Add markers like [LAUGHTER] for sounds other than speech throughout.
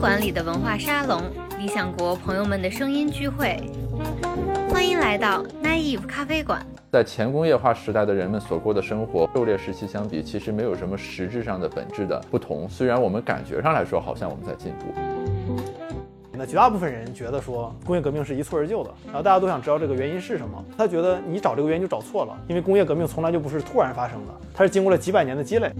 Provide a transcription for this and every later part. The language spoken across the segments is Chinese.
馆里的文化沙龙，理想国朋友们的声音聚会，欢迎来到 Naive 咖啡馆。在前工业化时代的人们所过的生活，狩猎时期相比，其实没有什么实质上的本质的不同。虽然我们感觉上来说，好像我们在进步。那绝大部分人觉得说工业革命是一蹴而就的，然后大家都想知道这个原因是什么。他觉得你找这个原因就找错了，因为工业革命从来就不是突然发生的，它是经过了几百年的积累。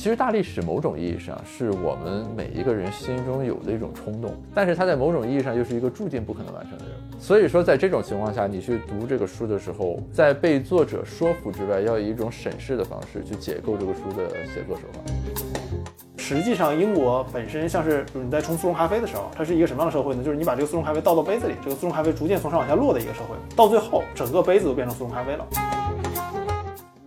其实大历史某种意义上是我们每一个人心中有的一种冲动，但是它在某种意义上又是一个注定不可能完成的任务。所以说，在这种情况下，你去读这个书的时候，在被作者说服之外，要以一种审视的方式去解构这个书的写作手法。实际上，英国本身像是你在冲速溶咖啡的时候，它是一个什么样的社会呢？就是你把这个速溶咖啡倒到杯子里，这个速溶咖啡逐渐从上往下落的一个社会，到最后整个杯子都变成速溶咖啡了。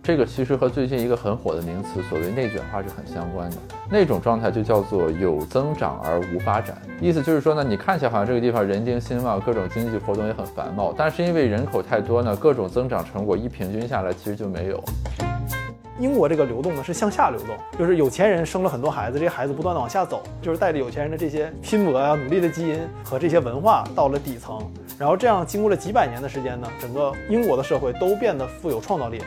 这个其实和最近一个很火的名词，所谓内卷化是很相关的。那种状态就叫做有增长而无发展，意思就是说呢，你看起来好像这个地方人丁兴旺，各种经济活动也很繁茂，但是因为人口太多呢，各种增长成果一平均下来，其实就没有。英国这个流动呢是向下流动，就是有钱人生了很多孩子，这些孩子不断的往下走，就是带着有钱人的这些拼搏啊、努力的基因和这些文化到了底层，然后这样经过了几百年的时间呢，整个英国的社会都变得富有创造力。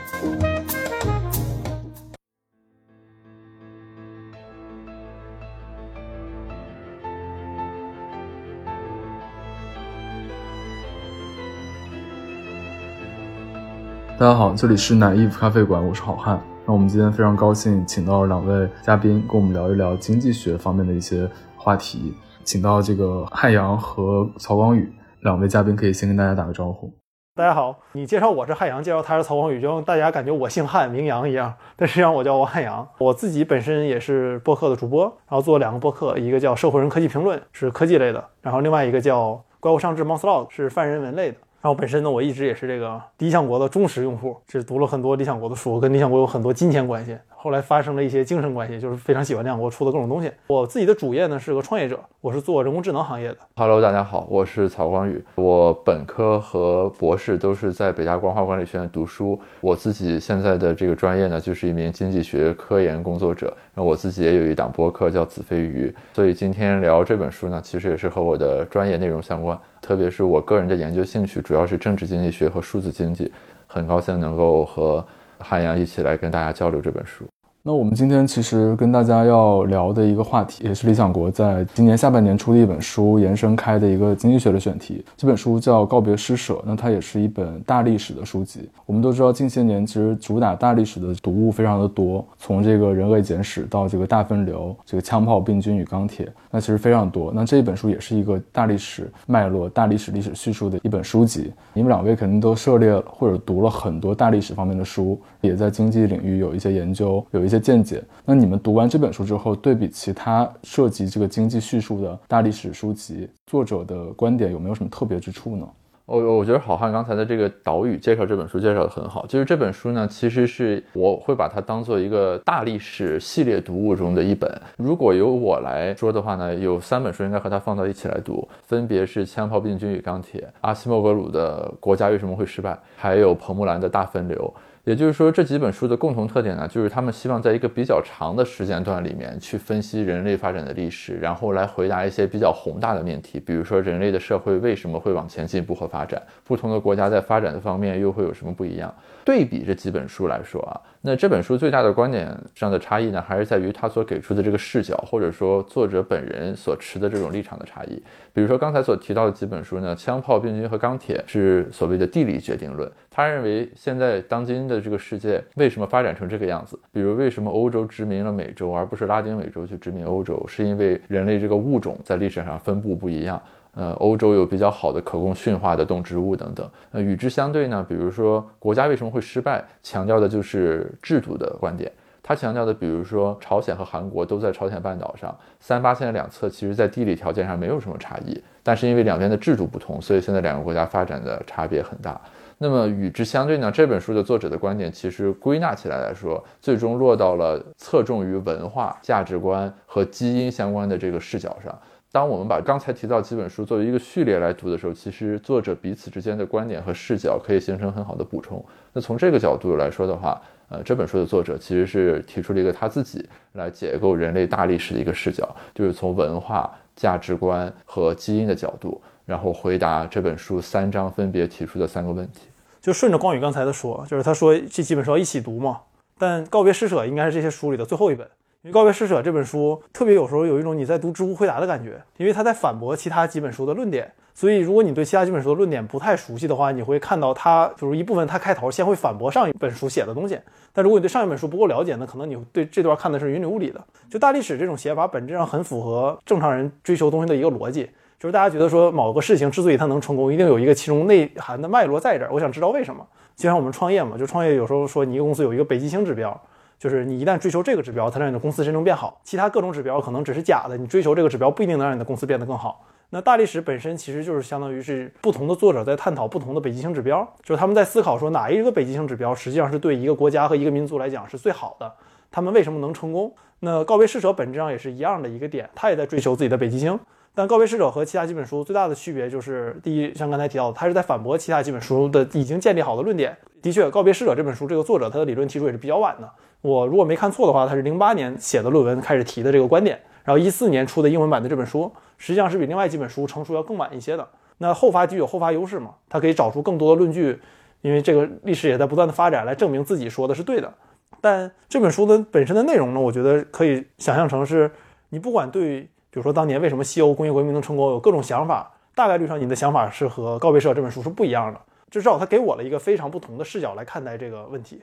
大家好，这里是奶 Eve 咖啡馆，我是好汉。那我们今天非常高兴，请到两位嘉宾，跟我们聊一聊经济学方面的一些话题。请到这个汉阳和曹光宇两位嘉宾，可以先跟大家打个招呼。大家好，你介绍我是汉阳，介绍他是曹光宇，就让大家感觉我姓汉名阳一样。但实际上我叫王汉阳，我自己本身也是播客的主播，然后做两个播客，一个叫社会人科技评论，是科技类的，然后另外一个叫怪物上志 Monster，是泛人文类的。然后本身呢，我一直也是这个理想国的忠实用户，是读了很多理想国的书，跟理想国有很多金钱关系。后来发生了一些精神关系，就是非常喜欢亮国出的各种东西。我自己的主业呢是个创业者，我是做人工智能行业的。Hello，大家好，我是曹光宇，我本科和博士都是在北大光华管理学院读书。我自己现在的这个专业呢，就是一名经济学科研工作者。那我自己也有一档播客叫子非鱼，所以今天聊这本书呢，其实也是和我的专业内容相关。特别是我个人的研究兴趣主要是政治经济学和数字经济，很高兴能够和汉阳一起来跟大家交流这本书。那我们今天其实跟大家要聊的一个话题，也是理想国在今年下半年出的一本书延伸开的一个经济学的选题。这本书叫《告别施舍》，那它也是一本大历史的书籍。我们都知道，近些年其实主打大历史的读物非常的多，从这个人类简史到这个大分流，这个枪炮、病菌与钢铁，那其实非常多。那这一本书也是一个大历史脉络、大历史历史叙述的一本书籍。你们两位肯定都涉猎或者读了很多大历史方面的书，也在经济领域有一些研究，有一一些。见解。那你们读完这本书之后，对比其他涉及这个经济叙述的大历史书籍，作者的观点有没有什么特别之处呢？我我觉得好汉刚才的这个导语介绍这本书介绍的很好。就是这本书呢，其实是我会把它当做一个大历史系列读物中的一本。如果由我来说的话呢，有三本书应该和它放到一起来读，分别是《枪炮、病菌与钢铁》、阿西莫格鲁的《国家为什么会失败》，还有彭木兰的大分流。也就是说，这几本书的共同特点呢，就是他们希望在一个比较长的时间段里面去分析人类发展的历史，然后来回答一些比较宏大的命题，比如说人类的社会为什么会往前进步和发展，不同的国家在发展的方面又会有什么不一样。对比这几本书来说啊，那这本书最大的观点上的差异呢，还是在于它所给出的这个视角，或者说作者本人所持的这种立场的差异。比如说刚才所提到的几本书呢，《枪炮、病菌和钢铁》是所谓的地理决定论，他认为现在当今的这个世界为什么发展成这个样子？比如为什么欧洲殖民了美洲，而不是拉丁美洲去殖民欧洲？是因为人类这个物种在历史上分布不一样。呃，欧洲有比较好的可供驯化的动植物等等。那，与之相对呢，比如说国家为什么会失败，强调的就是制度的观点。他强调的，比如说朝鲜和韩国都在朝鲜半岛上，三八线的两侧，其实在地理条件上没有什么差异，但是因为两边的制度不同，所以现在两个国家发展的差别很大。那么与之相对呢，这本书的作者的观点其实归纳起来来说，最终落到了侧重于文化价值观和基因相关的这个视角上。当我们把刚才提到几本书作为一个序列来读的时候，其实作者彼此之间的观点和视角可以形成很好的补充。那从这个角度来说的话，呃，这本书的作者其实是提出了一个他自己来解构人类大历史的一个视角，就是从文化、价值观和基因的角度，然后回答这本书三章分别提出的三个问题。就顺着光宇刚才的说，就是他说这几本书要一起读嘛，但告别施舍应该是这些书里的最后一本。《告别施舍》这本书特别有时候有一种你在读知乎回答的感觉，因为他在反驳其他几本书的论点。所以如果你对其他几本书的论点不太熟悉的话，你会看到他就是一部分他开头先会反驳上一本书写的东西。但如果你对上一本书不够了解，那可能你对这段看的是云里雾里的。就大历史这种写法本质上很符合正常人追求东西的一个逻辑，就是大家觉得说某个事情之所以它能成功，一定有一个其中内涵的脉络在这儿。我想知道为什么。就像我们创业嘛，就创业有时候说你一个公司有一个北极星指标。就是你一旦追求这个指标，才让你的公司真正变好。其他各种指标可能只是假的，你追求这个指标不一定能让你的公司变得更好。那大历史本身其实就是相当于是不同的作者在探讨不同的北极星指标，就是他们在思考说哪一个北极星指标实际上是对一个国家和一个民族来讲是最好的，他们为什么能成功？那告别逝者本质上也是一样的一个点，他也在追求自己的北极星。但告别逝者和其他几本书最大的区别就是，第一，像刚才提到的，他是在反驳其他几本书的已经建立好的论点。的确，告别逝者这本书这个作者他的理论提出也是比较晚的。我如果没看错的话，他是零八年写的论文开始提的这个观点，然后一四年出的英文版的这本书，实际上是比另外几本书成熟要更晚一些的。那后发具有后发优势嘛？他可以找出更多的论据，因为这个历史也在不断的发展，来证明自己说的是对的。但这本书的本身的内容呢，我觉得可以想象成是，你不管对，比如说当年为什么西欧工业革命能成功，有各种想法，大概率上你的想法是和告别社这本书是不一样的。至少他给我了一个非常不同的视角来看待这个问题。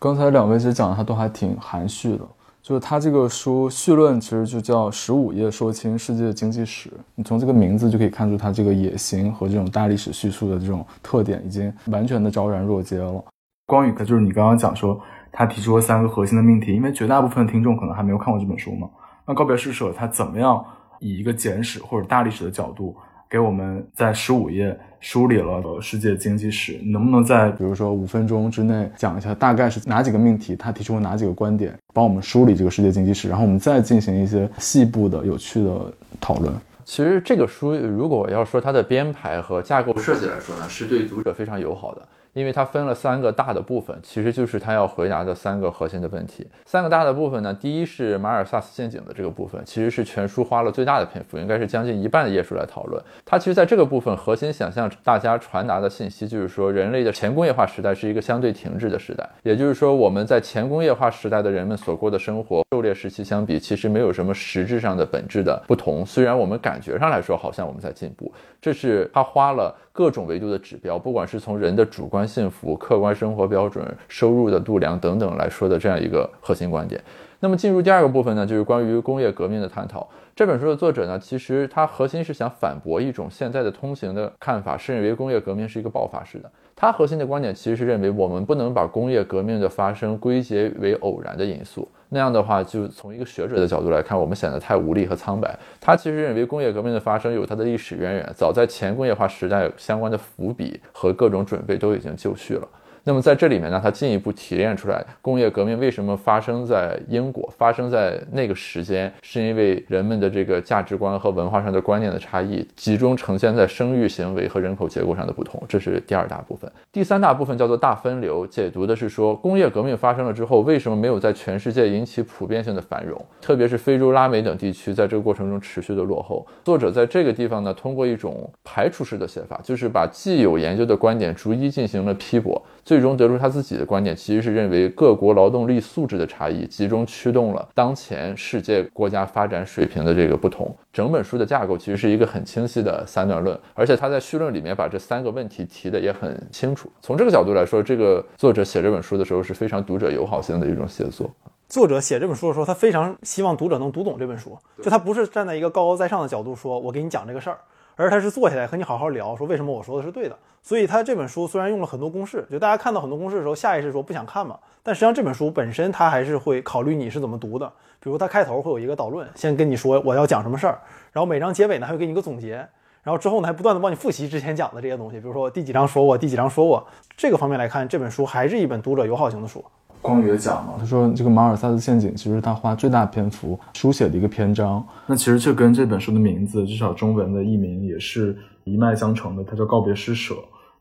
刚才两位其实讲的他都还挺含蓄的，就是他这个书序论其实就叫十五页说清世界经济史。你从这个名字就可以看出他这个野心和这种大历史叙述的这种特点已经完全的昭然若揭了。光宇，他就是你刚刚讲说他提出了三个核心的命题，因为绝大部分听众可能还没有看过这本书嘛。那告别施舍他怎么样以一个简史或者大历史的角度？给我们在十五页梳理了世界经济史，能不能在比如说五分钟之内讲一下大概是哪几个命题，他提出了哪几个观点，帮我们梳理这个世界经济史，然后我们再进行一些细部的有趣的讨论。其实这个书如果要说它的编排和架构设计来说呢，是对读者非常友好的。因为它分了三个大的部分，其实就是它要回答的三个核心的问题。三个大的部分呢，第一是马尔萨斯陷阱的这个部分，其实是全书花了最大的篇幅，应该是将近一半的页数来讨论。它其实在这个部分核心想向大家传达的信息，就是说人类的前工业化时代是一个相对停滞的时代，也就是说我们在前工业化时代的人们所过的生活，狩猎时期相比，其实没有什么实质上的本质的不同。虽然我们感觉上来说好像我们在进步，这是他花了。各种维度的指标，不管是从人的主观幸福、客观生活标准、收入的度量等等来说的这样一个核心观点。那么进入第二个部分呢，就是关于工业革命的探讨。这本书的作者呢，其实他核心是想反驳一种现在的通行的看法，是认为工业革命是一个爆发式的。他核心的观点其实是认为，我们不能把工业革命的发生归结为偶然的因素。那样的话，就从一个学者的角度来看，我们显得太无力和苍白。他其实认为，工业革命的发生有它的历史渊源，早在前工业化时代，相关的伏笔和各种准备都已经就绪了。那么在这里面呢，它进一步提炼出来，工业革命为什么发生在英国，发生在那个时间，是因为人们的这个价值观和文化上的观念的差异，集中呈现在生育行为和人口结构上的不同，这是第二大部分。第三大部分叫做大分流，解读的是说，工业革命发生了之后，为什么没有在全世界引起普遍性的繁荣，特别是非洲、拉美等地区，在这个过程中持续的落后。作者在这个地方呢，通过一种排除式的写法，就是把既有研究的观点逐一进行了批驳。最终得出他自己的观点，其实是认为各国劳动力素质的差异集中驱动了当前世界国家发展水平的这个不同。整本书的架构其实是一个很清晰的三段论，而且他在序论里面把这三个问题提的也很清楚。从这个角度来说，这个作者写这本书的时候是非常读者友好性的一种写作。作者写这本书的时候，他非常希望读者能读懂这本书，就他不是站在一个高高在上的角度说，我给你讲这个事儿。而他是坐下来和你好好聊，说为什么我说的是对的。所以他这本书虽然用了很多公式，就大家看到很多公式的时候，下意识说不想看嘛。但实际上这本书本身，他还是会考虑你是怎么读的。比如他开头会有一个导论，先跟你说我要讲什么事儿，然后每章结尾呢还会给你一个总结，然后之后呢还不断的帮你复习之前讲的这些东西。比如说第几章说过，第几章说过。这个方面来看，这本书还是一本读者友好型的书。光宇讲嘛，他说这个马尔萨斯陷阱其实他花最大篇幅书写的一个篇章。那其实这跟这本书的名字，至少中文的译名也是一脉相承的，它叫告别施舍。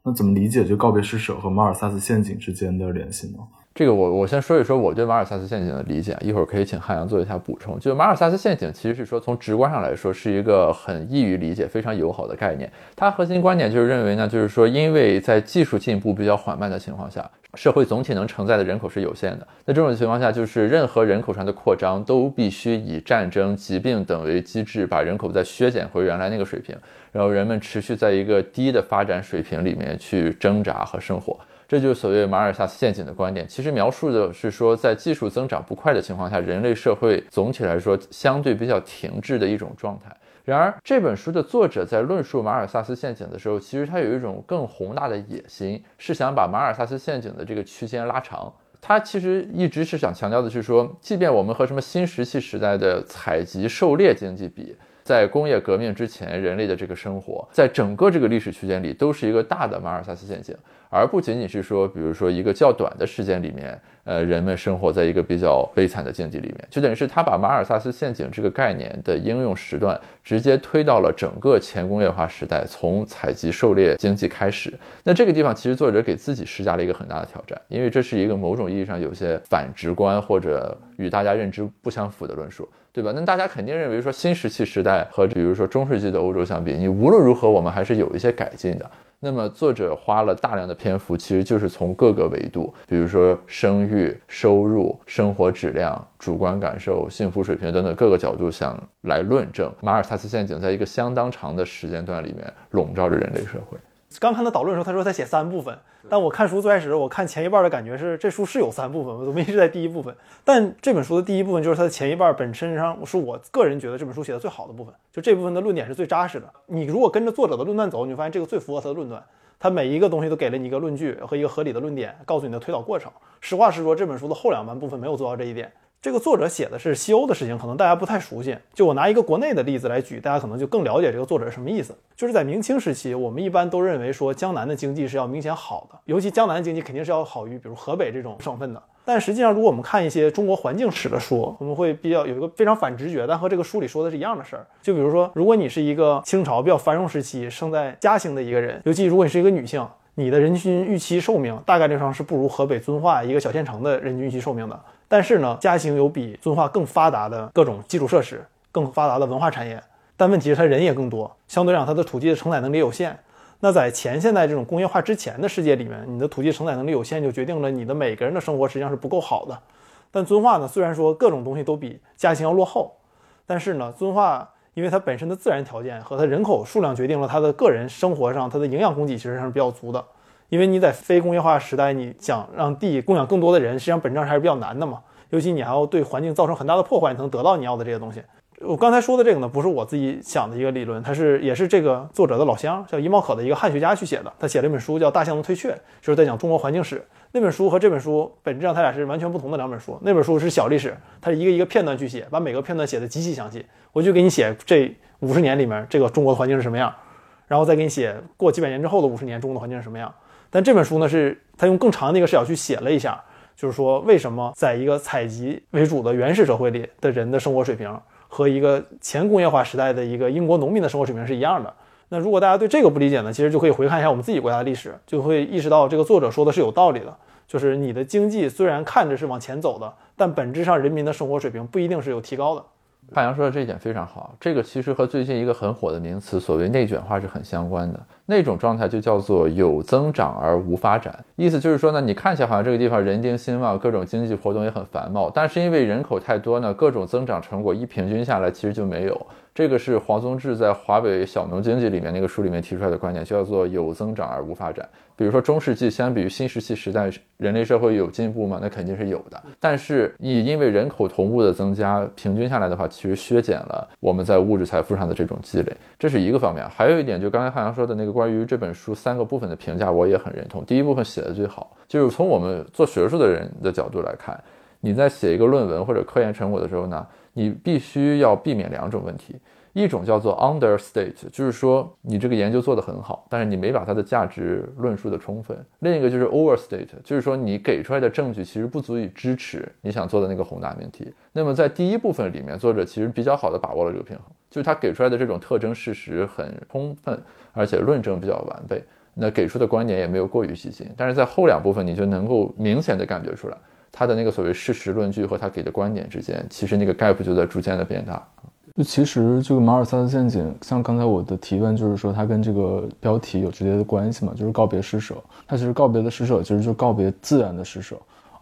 那怎么理解这告别施舍和马尔萨斯陷阱之间的联系呢？这个我我先说一说我对马尔萨斯陷阱的理解，一会儿可以请汉阳做一下补充。就马尔萨斯陷阱，其实是说从直观上来说是一个很易于理解、非常友好的概念。它核心观点就是认为呢，就是说因为在技术进步比较缓慢的情况下，社会总体能承载的人口是有限的。那这种情况下，就是任何人口上的扩张都必须以战争、疾病等为机制，把人口再削减回原来那个水平，然后人们持续在一个低的发展水平里面去挣扎和生活。这就是所谓马尔萨斯陷阱的观点。其实描述的是说，在技术增长不快的情况下，人类社会总体来说相对比较停滞的一种状态。然而，这本书的作者在论述马尔萨斯陷阱的时候，其实他有一种更宏大的野心，是想把马尔萨斯陷阱的这个区间拉长。他其实一直是想强调的是说，即便我们和什么新石器时代的采集狩猎经济比，在工业革命之前，人类的这个生活，在整个这个历史区间里，都是一个大的马尔萨斯陷阱。而不仅仅是说，比如说一个较短的时间里面，呃，人们生活在一个比较悲惨的境地里面，就等于是他把马尔萨斯陷阱这个概念的应用时段直接推到了整个前工业化时代，从采集狩猎经济开始。那这个地方其实作者给自己施加了一个很大的挑战，因为这是一个某种意义上有些反直观或者与大家认知不相符的论述，对吧？那大家肯定认为说新石器时代和比如说中世纪的欧洲相比，你无论如何我们还是有一些改进的。那么，作者花了大量的篇幅，其实就是从各个维度，比如说生育、收入、生活质量、主观感受、幸福水平等等各个角度，想来论证马尔萨斯陷阱在一个相当长的时间段里面笼罩着人类社会。刚看他导论的时候，他说他写三部分，但我看书最开始，我看前一半的感觉是这书是有三部分，我怎么一直在第一部分？但这本书的第一部分就是它的前一半本身上是我个人觉得这本书写的最好的部分，就这部分的论点是最扎实的。你如果跟着作者的论断走，你会发现这个最符合他的论断，他每一个东西都给了你一个论据和一个合理的论点，告诉你的推导过程。实话实说，这本书的后两半部分没有做到这一点。这个作者写的是西欧的事情，可能大家不太熟悉。就我拿一个国内的例子来举，大家可能就更了解这个作者是什么意思。就是在明清时期，我们一般都认为说江南的经济是要明显好的，尤其江南经济肯定是要好于比如河北这种省份的。但实际上，如果我们看一些中国环境史的书，我们会比较有一个非常反直觉，但和这个书里说的是一样的事儿。就比如说，如果你是一个清朝比较繁荣时期生在嘉兴的一个人，尤其如果你是一个女性，你的人均预期寿命大概率上是不如河北遵化一个小县城的人均预期寿命的。但是呢，嘉兴有比遵化更发达的各种基础设施，更发达的文化产业。但问题是，它人也更多，相对来讲，它的土地的承载能力有限。那在前现代这种工业化之前的世界里面，你的土地承载能力有限，就决定了你的每个人的生活实际上是不够好的。但遵化呢，虽然说各种东西都比嘉兴要落后，但是呢，遵化因为它本身的自然条件和它人口数量决定了它的个人生活上它的营养供给其实上是比较足的。因为你在非工业化时代，你想让地供养更多的人，实际上本质上还是比较难的嘛。尤其你还要对环境造成很大的破坏，你才能得到你要的这些东西。我刚才说的这个呢，不是我自己想的一个理论，它是也是这个作者的老乡，叫伊茂可的一个汉学家去写的。他写了一本书叫《大象的退却》，就是在讲中国环境史。那本书和这本书本质上它俩是完全不同的两本书。那本书是小历史，它是一个一个片段去写，把每个片段写的极其详细。我就给你写这五十年里面这个中国的环境是什么样，然后再给你写过几百年之后的五十年中国的环境是什么样。但这本书呢，是他用更长的一个视角去写了一下，就是说为什么在一个采集为主的原始社会里的人的生活水平和一个前工业化时代的一个英国农民的生活水平是一样的。那如果大家对这个不理解呢，其实就可以回看一下我们自己国家的历史，就会意识到这个作者说的是有道理的。就是你的经济虽然看着是往前走的，但本质上人民的生活水平不一定是有提高的。汉阳说的这一点非常好，这个其实和最近一个很火的名词所谓内卷化是很相关的。那种状态就叫做有增长而无发展，意思就是说呢，你看起来好像这个地方人丁兴旺，各种经济活动也很繁茂，但是因为人口太多呢，各种增长成果一平均下来其实就没有。这个是黄宗智在《华北小农经济》里面那个书里面提出来的观点，叫做有增长而无发展。比如说中世纪相比于新石器时代，人类社会有进步吗？那肯定是有的。但是你因为人口同步的增加，平均下来的话，其实削减了我们在物质财富上的这种积累，这是一个方面。还有一点，就刚才汉阳说的那个关于这本书三个部分的评价，我也很认同。第一部分写的最好，就是从我们做学术的人的角度来看，你在写一个论文或者科研成果的时候呢，你必须要避免两种问题。一种叫做 understate，就是说你这个研究做得很好，但是你没把它的价值论述的充分；另一个就是 overstate，就是说你给出来的证据其实不足以支持你想做的那个宏大命题。那么在第一部分里面，作者其实比较好的把握了这个平衡，就是他给出来的这种特征事实很充分，而且论证比较完备。那给出的观点也没有过于激进。但是在后两部分，你就能够明显的感觉出来，他的那个所谓事实论据和他给的观点之间，其实那个 gap 就在逐渐的变大。就其实这个马尔萨斯陷阱，像刚才我的提问就是说，它跟这个标题有直接的关系嘛？就是告别施舍，它其实告别的施舍，其实就告别自然的施舍。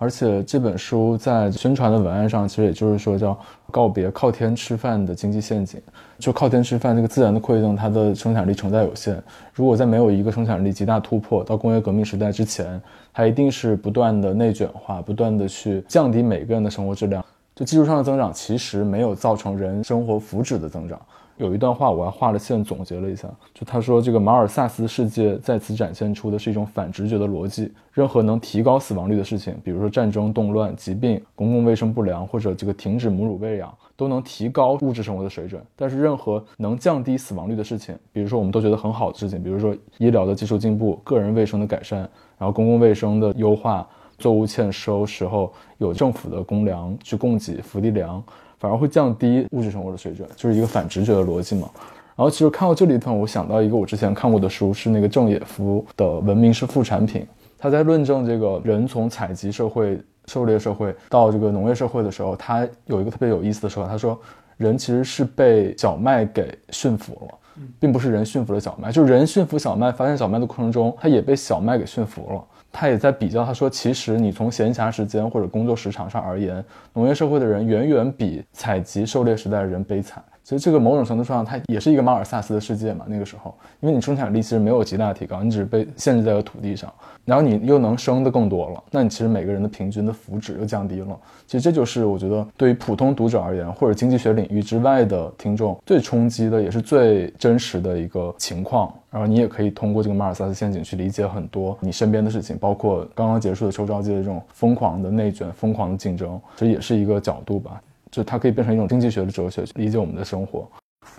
而且这本书在宣传的文案上，其实也就是说叫告别靠天吃饭的经济陷阱。就靠天吃饭，这个自然的馈赠，它的生产力承载有限。如果在没有一个生产力极大突破到工业革命时代之前，它一定是不断的内卷化，不断的去降低每个人的生活质量。就技术上的增长，其实没有造成人生活福祉的增长。有一段话，我还画了线总结了一下，就他说，这个马尔萨斯世界在此展现出的是一种反直觉的逻辑。任何能提高死亡率的事情，比如说战争、动乱、疾病、公共卫生不良，或者这个停止母乳喂养，都能提高物质生活的水准。但是，任何能降低死亡率的事情，比如说我们都觉得很好的事情，比如说医疗的技术进步、个人卫生的改善，然后公共卫生的优化。作物欠收时候有政府的公粮去供给福利粮，反而会降低物质生活的水准，就是一个反直觉的逻辑嘛。然后其实看到这里头，我想到一个我之前看过的书，是那个郑也夫的《文明是副产品》，他在论证这个人从采集社会、狩猎社会到这个农业社会的时候，他有一个特别有意思的说法，他说人其实是被小麦给驯服了，并不是人驯服了小麦，就是人驯服小麦、发现小麦的过程中，他也被小麦给驯服了。他也在比较，他说，其实你从闲暇时间或者工作时长上而言，农业社会的人远远比采集狩猎时代的人悲惨。其实这个某种程度上，它也是一个马尔萨斯的世界嘛。那个时候，因为你生产力其实没有极大提高，你只是被限制在了土地上，然后你又能生的更多了，那你其实每个人的平均的福祉又降低了。其实这就是我觉得对于普通读者而言，或者经济学领域之外的听众最冲击的，也是最真实的一个情况。然后你也可以通过这个马尔萨斯陷阱去理解很多你身边的事情，包括刚刚结束的秋招季的这种疯狂的内卷、疯狂的竞争，这也是一个角度吧。就它可以变成一种经济学的哲学，去理解我们的生活。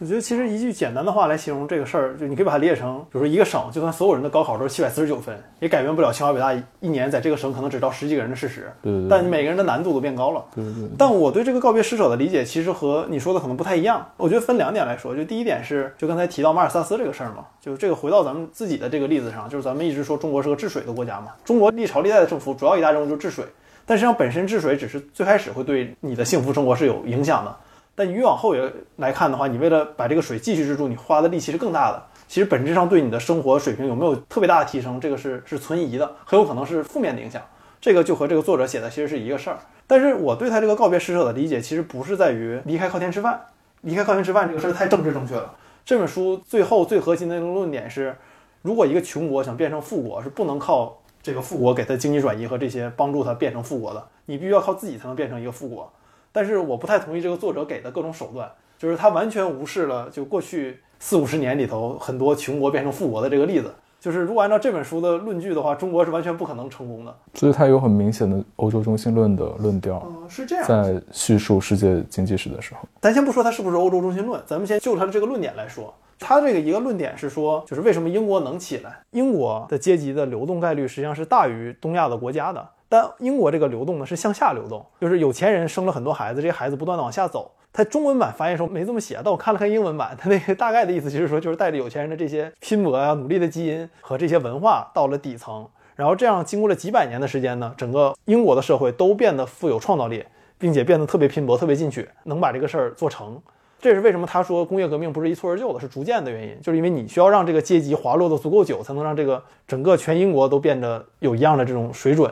我觉得其实一句简单的话来形容这个事儿，就你可以把它理解成，比如说一个省，就算所有人的高考都是七百四十九分，也改变不了清华北大一年在这个省可能只招十几个人的事实。对对。但每个人的难度都变高了。对对。但我对这个告别施舍的理解，其实和你说的可能不太一样。我觉得分两点来说，就第一点是，就刚才提到马尔萨斯这个事儿嘛，就这个回到咱们自己的这个例子上，就是咱们一直说中国是个治水的国家嘛，中国历朝历代的政府主要一大任务就是治水。但实际上，本身治水只是最开始会对你的幸福生活是有影响的。但越往后也来看的话，你为了把这个水继续治住，你花的力气是更大的。其实本质上对你的生活水平有没有特别大的提升，这个是是存疑的，很有可能是负面的影响。这个就和这个作者写的其实是一个事儿。但是我对他这个告别施舍的理解，其实不是在于离开靠天吃饭，离开靠天吃饭这个事儿太政治正确了。这本书最后最核心的那个论点是，如果一个穷国想变成富国，是不能靠。这个富国给他经济转移和这些帮助他变成富国的，你必须要靠自己才能变成一个富国。但是我不太同意这个作者给的各种手段，就是他完全无视了就过去四五十年里头很多穷国变成富国的这个例子。就是如果按照这本书的论据的话，中国是完全不可能成功的。所以他有很明显的欧洲中心论的论调，是这样。在叙述世界经济史的时候，咱先不说他是不是欧洲中心论，咱们先就他的这个论点来说。他这个一个论点是说，就是为什么英国能起来？英国的阶级的流动概率实际上是大于东亚的国家的。但英国这个流动呢是向下流动，就是有钱人生了很多孩子，这些孩子不断的往下走。他中文版翻译时候没这么写，但我看了看英文版，他那个大概的意思就是说，就是带着有钱人的这些拼搏啊、努力的基因和这些文化到了底层，然后这样经过了几百年的时间呢，整个英国的社会都变得富有创造力，并且变得特别拼搏、特别进取，能把这个事儿做成。这是为什么他说工业革命不是一蹴而就的，是逐渐的原因，就是因为你需要让这个阶级滑落的足够久，才能让这个整个全英国都变得有一样的这种水准。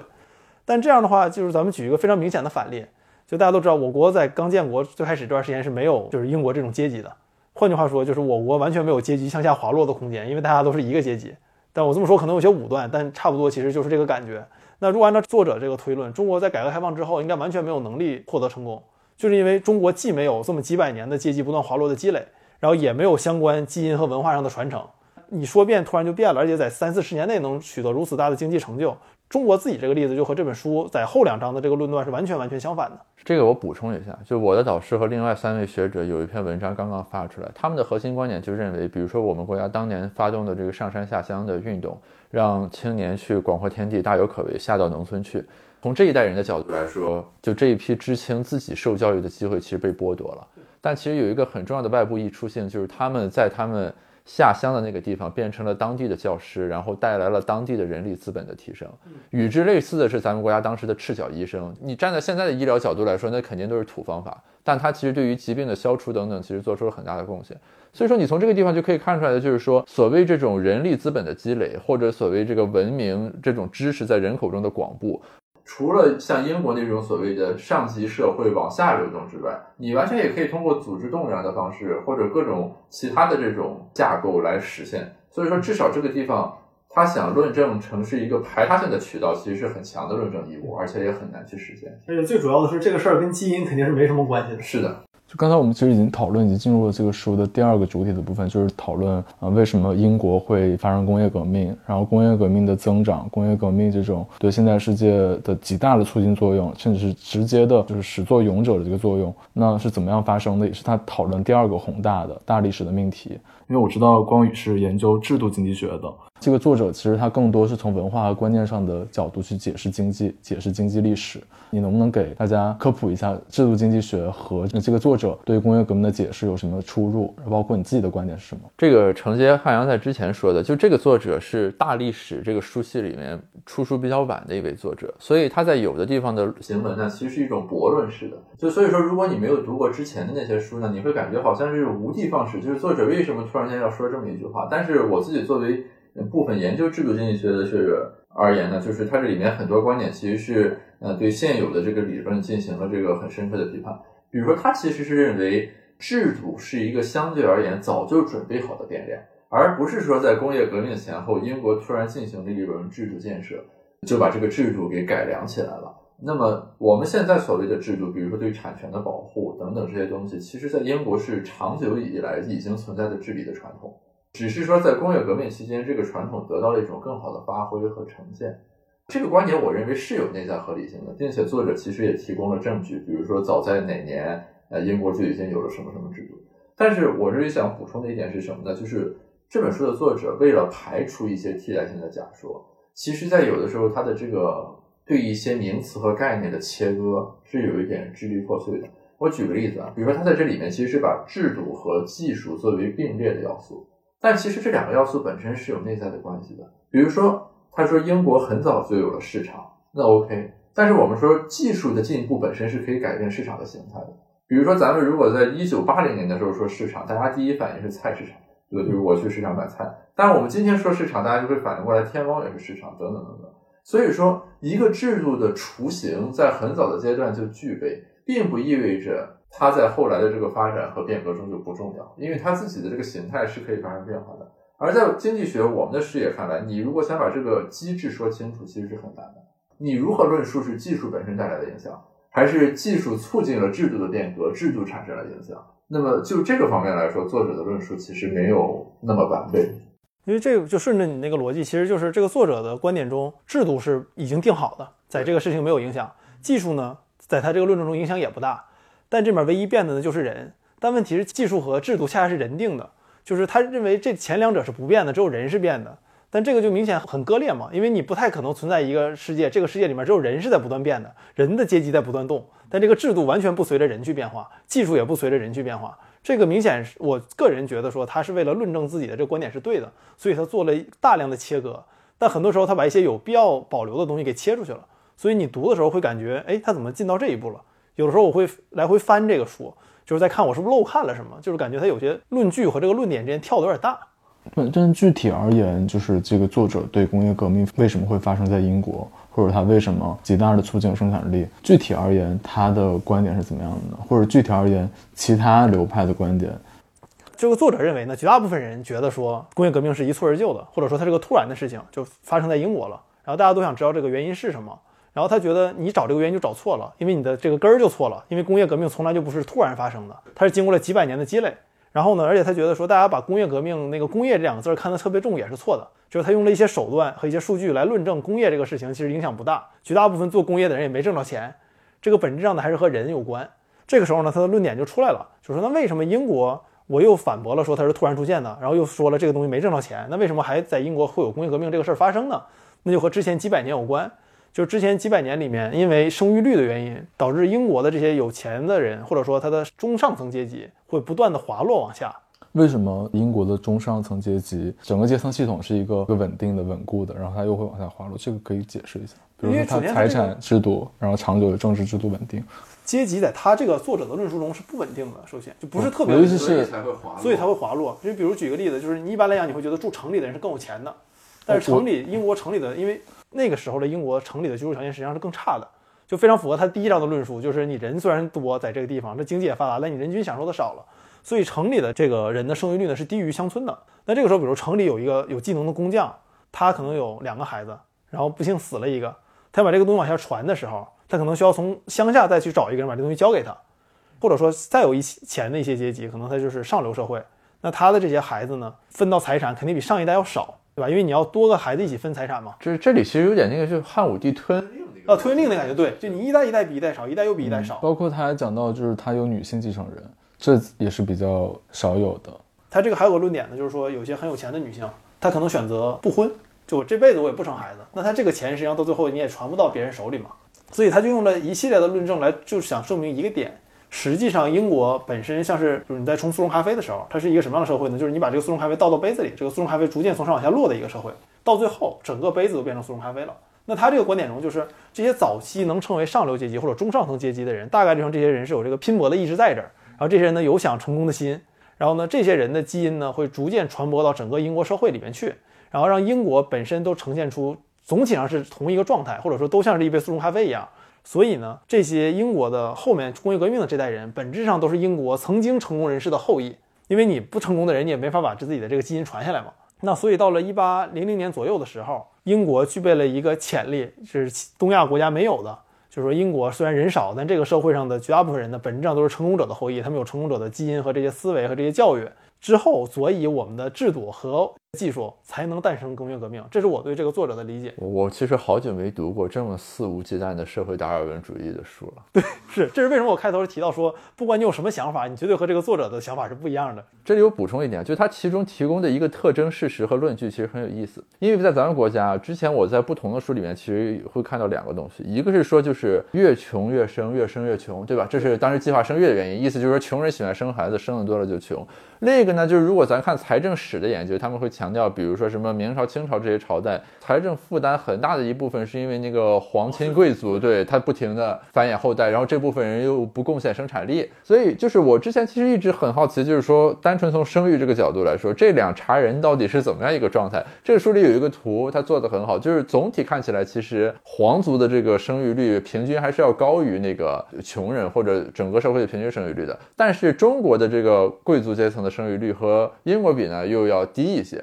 但这样的话，就是咱们举一个非常明显的反例，就大家都知道，我国在刚建国最开始这段时间是没有就是英国这种阶级的。换句话说，就是我国完全没有阶级向下滑落的空间，因为大家都是一个阶级。但我这么说可能有些武断，但差不多其实就是这个感觉。那如果按照作者这个推论，中国在改革开放之后应该完全没有能力获得成功。就是因为中国既没有这么几百年的阶级不断滑落的积累，然后也没有相关基因和文化上的传承，你说变突然就变了，而且在三四十年内能取得如此大的经济成就，中国自己这个例子就和这本书在后两章的这个论断是完全完全相反的。这个我补充一下，就我的导师和另外三位学者有一篇文章刚刚发出来，他们的核心观点就认为，比如说我们国家当年发动的这个上山下乡的运动，让青年去广阔天地大有可为，下到农村去。从这一代人的角度来说，就这一批知青自己受教育的机会其实被剥夺了。但其实有一个很重要的外部溢出性，就是他们在他们下乡的那个地方变成了当地的教师，然后带来了当地的人力资本的提升。与之类似的是咱们国家当时的赤脚医生。你站在现在的医疗角度来说，那肯定都是土方法，但他其实对于疾病的消除等等，其实做出了很大的贡献。所以说，你从这个地方就可以看出来的，就是说，所谓这种人力资本的积累，或者所谓这个文明这种知识在人口中的广布，除了像英国那种所谓的上级社会往下流动之外，你完全也可以通过组织动员的方式，或者各种其他的这种架构来实现。所以说，至少这个地方，他想论证成是一个排他性的渠道，其实是很强的论证义务，而且也很难去实现。而且最主要的是，这个事儿跟基因肯定是没什么关系的。是的。刚才我们其实已经讨论，已经进入了这个书的第二个主体的部分，就是讨论啊为什么英国会发生工业革命，然后工业革命的增长，工业革命这种对现代世界的极大的促进作用，甚至是直接的，就是始作俑者的这个作用，那是怎么样发生的？也是他讨论第二个宏大的大历史的命题。因为我知道光宇是研究制度经济学的，这个作者其实他更多是从文化和观念上的角度去解释经济、解释经济历史。你能不能给大家科普一下制度经济学和这个作者对工业革命的解释有什么出入？包括你自己的观点是什么？这个承接汉阳在之前说的，就这个作者是大历史这个书系里面出书比较晚的一位作者，所以他在有的地方的行文呢，其实是一种驳论式的。就所以说，如果你没有读过之前的那些书呢，你会感觉好像是无的放矢，就是作者为什么突然间要说这么一句话？但是我自己作为部分研究制度经济学的学者而言呢，就是它这里面很多观点其实是。呃，对现有的这个理论进行了这个很深刻的批判。比如说，他其实是认为制度是一个相对而言早就准备好的变量，而不是说在工业革命前后，英国突然进行了一轮制度建设，就把这个制度给改良起来了。那么我们现在所谓的制度，比如说对产权的保护等等这些东西，其实在英国是长久以来已经存在的治理的传统，只是说在工业革命期间，这个传统得到了一种更好的发挥和呈现。这个观点，我认为是有内在合理性的，并且作者其实也提供了证据，比如说早在哪年，呃，英国就已经有了什么什么制度。但是我这里想补充的一点是什么呢？就是这本书的作者为了排除一些替代性的假说，其实在有的时候他的这个对一些名词和概念的切割是有一点支离破碎的。我举个例子啊，比如说他在这里面其实是把制度和技术作为并列的要素，但其实这两个要素本身是有内在的关系的，比如说。他说英国很早就有了市场，那 OK。但是我们说技术的进步本身是可以改变市场的形态的。比如说，咱们如果在一九八零年的时候说市场，大家第一反应是菜市场，对吧？就是我去市场买菜。但是我们今天说市场，大家就会反应过来，天猫也是市场，等等等等。所以说，一个制度的雏形在很早的阶段就具备，并不意味着它在后来的这个发展和变革中就不重要，因为它自己的这个形态是可以发生变化的。而在经济学我们的视野看来，你如果想把这个机制说清楚，其实是很难的。你如何论述是技术本身带来的影响，还是技术促进了制度的变革，制度产生了影响？那么就这个方面来说，作者的论述其实没有那么完备。因为这个就顺着你那个逻辑，其实就是这个作者的观点中，制度是已经定好的，在这个事情没有影响。技术呢，在他这个论证中影响也不大。但这面唯一变的呢就是人。但问题是，技术和制度恰恰是人定的。就是他认为这前两者是不变的，只有人是变的，但这个就明显很割裂嘛，因为你不太可能存在一个世界，这个世界里面只有人是在不断变的，人的阶级在不断动，但这个制度完全不随着人去变化，技术也不随着人去变化，这个明显是我个人觉得说他是为了论证自己的这个观点是对的，所以他做了大量的切割，但很多时候他把一些有必要保留的东西给切出去了，所以你读的时候会感觉，哎，他怎么进到这一步了？有的时候我会来回翻这个书。就是在看我是不是漏看了什么，就是感觉他有些论据和这个论点之间跳的有点大。但，但具体而言，就是这个作者对工业革命为什么会发生在英国，或者他为什么极大的促进生产力，具体而言他的观点是怎么样的呢？或者具体而言其他流派的观点？这个作者认为呢，绝大部分人觉得说工业革命是一蹴而就的，或者说它是个突然的事情，就发生在英国了，然后大家都想知道这个原因是什么。然后他觉得你找这个原因就找错了，因为你的这个根儿就错了。因为工业革命从来就不是突然发生的，它是经过了几百年的积累。然后呢，而且他觉得说大家把工业革命那个“工业”这两个字看得特别重也是错的，就是他用了一些手段和一些数据来论证工业这个事情其实影响不大，绝大部分做工业的人也没挣着钱，这个本质上的还是和人有关。这个时候呢，他的论点就出来了，就说那为什么英国我又反驳了说它是突然出现的，然后又说了这个东西没挣着钱，那为什么还在英国会有工业革命这个事儿发生呢？那就和之前几百年有关。就之前几百年里面，因为生育率的原因，导致英国的这些有钱的人，或者说他的中上层阶级，会不断的滑落往下。为什么英国的中上层阶级整个阶层系统是一个稳定的、稳固的，然后它又会往下滑落？这个可以解释一下，比如因为说它财产制度，然后长久的政治制度稳定。阶级在他这个作者的论述中是不稳定的，首先就不是特别稳定所以才会滑落。因为比如举个例子，就是你一般来讲，你会觉得住城里的人是更有钱的，但是城里英国城里的，因为那个时候的英国城里的居住条件实际上是更差的，就非常符合他第一章的论述，就是你人虽然多在这个地方，这经济也发达，但你人均享受的少了，所以城里的这个人的生育率呢是低于乡村的。那这个时候，比如城里有一个有技能的工匠，他可能有两个孩子，然后不幸死了一个，他把这个东西往下传的时候，他可能需要从乡下再去找一个人把这东西交给他。或者说再有一些钱的一些阶级，可能他就是上流社会，那他的这些孩子呢，分到财产肯定比上一代要少，对吧？因为你要多个孩子一起分财产嘛。这这里其实有点那个，就是汉武帝吞啊，吞令的感觉，对，就你一代一代比一代少，一代又比一代少。包括他还讲到，就是他有女性继承人，这也是比较少有的。他这个还有个论点呢，就是说有些很有钱的女性，她可能选择不婚，就我这辈子我也不生孩子，那她这个钱实际上到最后你也传不到别人手里嘛。所以他就用了一系列的论证来，就是想证明一个点。实际上，英国本身像是，就是你在冲速溶咖啡的时候，它是一个什么样的社会呢？就是你把这个速溶咖啡倒到杯子里，这个速溶咖啡逐渐从上往下落的一个社会，到最后整个杯子都变成速溶咖啡了。那他这个观点中，就是这些早期能称为上流阶级或者中上层阶级的人，大概率上这些人是有这个拼搏的意志在这儿，然后这些人呢有想成功的心，然后呢这些人的基因呢会逐渐传播到整个英国社会里面去，然后让英国本身都呈现出总体上是同一个状态，或者说都像是一杯速溶咖啡一样。所以呢，这些英国的后面工业革命的这代人，本质上都是英国曾经成功人士的后裔。因为你不成功的人，你也没法把自己的这个基因传下来嘛。那所以到了一八零零年左右的时候，英国具备了一个潜力，是东亚国家没有的。就是说，英国虽然人少，但这个社会上的绝大部分人呢，本质上都是成功者的后裔，他们有成功者的基因和这些思维和这些教育。之后，所以我们的制度和技术才能诞生工业革命，这是我对这个作者的理解。我我其实好久没读过这么肆无忌惮的社会达尔文主义的书了。对 [LAUGHS] 是，这是为什么我开头提到说，不管你有什么想法，你绝对和这个作者的想法是不一样的。这里我补充一点，就是它其中提供的一个特征事实和论据其实很有意思。因为在咱们国家，之前我在不同的书里面其实会看到两个东西，一个是说就是越穷越生，越生越穷，对吧？这是当时计划生育的原因，意思就是说穷人喜欢生孩子，生的多了就穷。另一个呢，就是如果咱看财政史的研究，他们会强调，比如说什么明朝、清朝这些朝代，财政负担很大的一部分是因为那个皇亲贵族对他不停的繁衍后代，然后这部分人又不贡献生产力，所以就是我之前其实一直很好奇，就是说单纯从生育这个角度来说，这两茬人到底是怎么样一个状态？这个书里有一个图，它做的很好，就是总体看起来，其实皇族的这个生育率平均还是要高于那个穷人或者整个社会的平均生育率的，但是中国的这个贵族阶层的生育率和英国比呢又要低一些，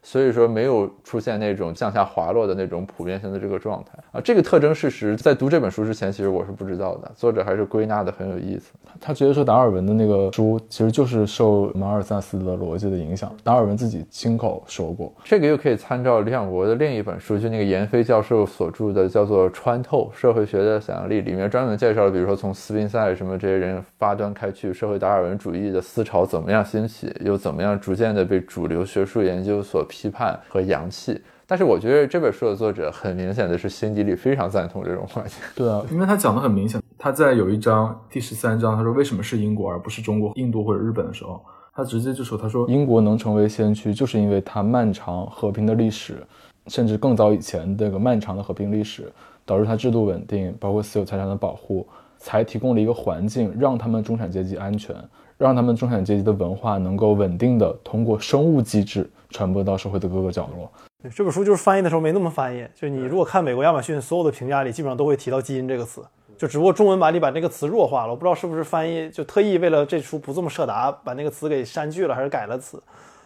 所以说没有出现那种向下滑落的那种普遍性的这个状态啊。这个特征事实，在读这本书之前，其实我是不知道的。作者还是归纳的很有意思。他直接说达尔文的那个书其实就是受马尔萨斯的逻辑的影响，达尔文自己亲口说过。这个又可以参照李想国的另一本书，就那个闫飞教授所著的叫做《穿透社会学的想象力》，里面专门介绍了，比如说从斯宾塞什么这些人发端开去，社会达尔文主义的思潮怎么样兴起，又怎么样逐渐的被主流学术研究所批判和扬弃。但是我觉得这本书的作者很明显的是心底里非常赞同这种观点。对啊，因为他讲的很明显，他在有一章第十三章，他说为什么是英国而不是中国、印度或者日本的时候，他直接就说，他说英国能成为先驱，就是因为它漫长和平的历史，甚至更早以前这个漫长的和平历史，导致它制度稳定，包括私有财产的保护，才提供了一个环境，让他们中产阶级安全，让他们中产阶级的文化能够稳定的通过生物机制传播到社会的各个角落。对这本书就是翻译的时候没那么翻译，就你如果看美国亚马逊所有的评价里，基本上都会提到“基因”这个词，就只不过中文版里把这个词弱化了。我不知道是不是翻译就特意为了这书不这么设答，把那个词给删去了，还是改了词。